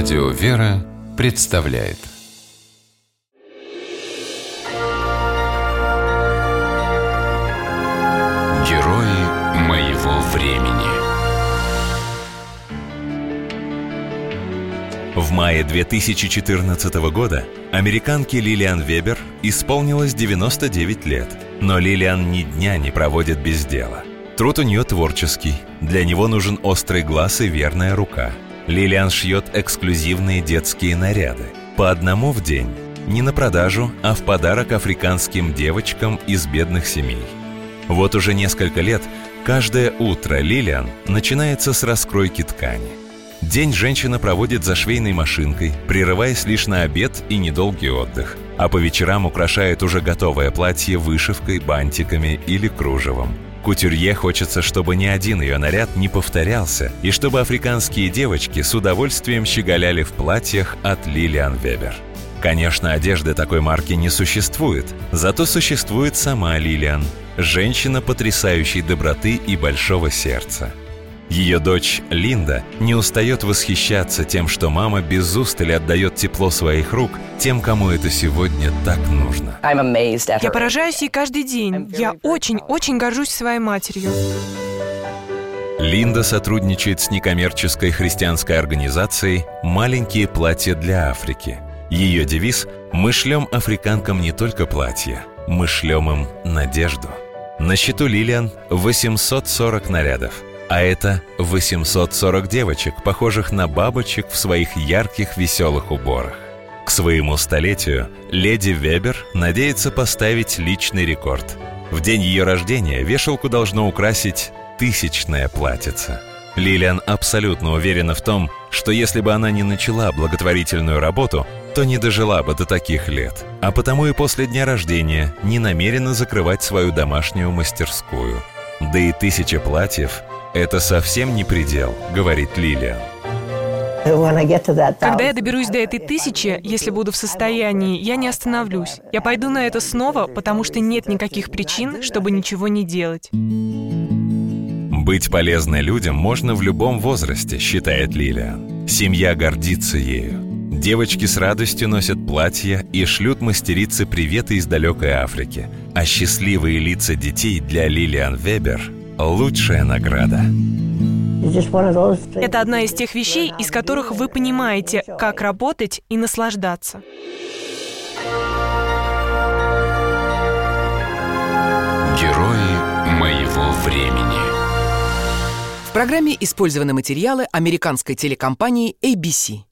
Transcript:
Радио «Вера» представляет. Герои моего времени. В мае 2014 года американке Лилиан Вебер исполнилось 99 лет, но Лилиан ни дня не проводит без дела. Труд у нее творческий, для него нужен острый глаз и верная рука – Лилиан шьет эксклюзивные детские наряды. По одному в день. Не на продажу, а в подарок африканским девочкам из бедных семей. Вот уже несколько лет каждое утро Лилиан начинается с раскройки ткани. День женщина проводит за швейной машинкой, прерываясь лишь на обед и недолгий отдых. А по вечерам украшает уже готовое платье вышивкой, бантиками или кружевом – Кутюрье хочется, чтобы ни один ее наряд не повторялся, и чтобы африканские девочки с удовольствием щеголяли в платьях от Лилиан Вебер. Конечно, одежды такой марки не существует, зато существует сама Лилиан, женщина потрясающей доброты и большого сердца – ее дочь Линда не устает восхищаться тем, что мама без устали отдает тепло своих рук тем, кому это сегодня так нужно. Я поражаюсь ей каждый день. Я очень-очень горжусь своей матерью. Линда сотрудничает с некоммерческой христианской организацией «Маленькие платья для Африки». Ее девиз «Мы шлем африканкам не только платья, мы шлем им надежду». На счету Лилиан 840 нарядов – а это 840 девочек, похожих на бабочек в своих ярких веселых уборах. К своему столетию леди Вебер надеется поставить личный рекорд. В день ее рождения вешалку должно украсить тысячная платьица. Лилиан абсолютно уверена в том, что если бы она не начала благотворительную работу, то не дожила бы до таких лет. А потому и после дня рождения не намерена закрывать свою домашнюю мастерскую. Да и тысяча платьев это совсем не предел, говорит Лилия. Когда я доберусь до этой тысячи, если буду в состоянии, я не остановлюсь. Я пойду на это снова, потому что нет никаких причин, чтобы ничего не делать. Быть полезной людям можно в любом возрасте, считает Лилия. Семья гордится ею. Девочки с радостью носят платья и шлют мастерицы приветы из далекой Африки. А счастливые лица детей для Лилиан Вебер лучшая награда. Это одна из тех вещей, из которых вы понимаете, как работать и наслаждаться. Герои моего времени. В программе использованы материалы американской телекомпании ABC.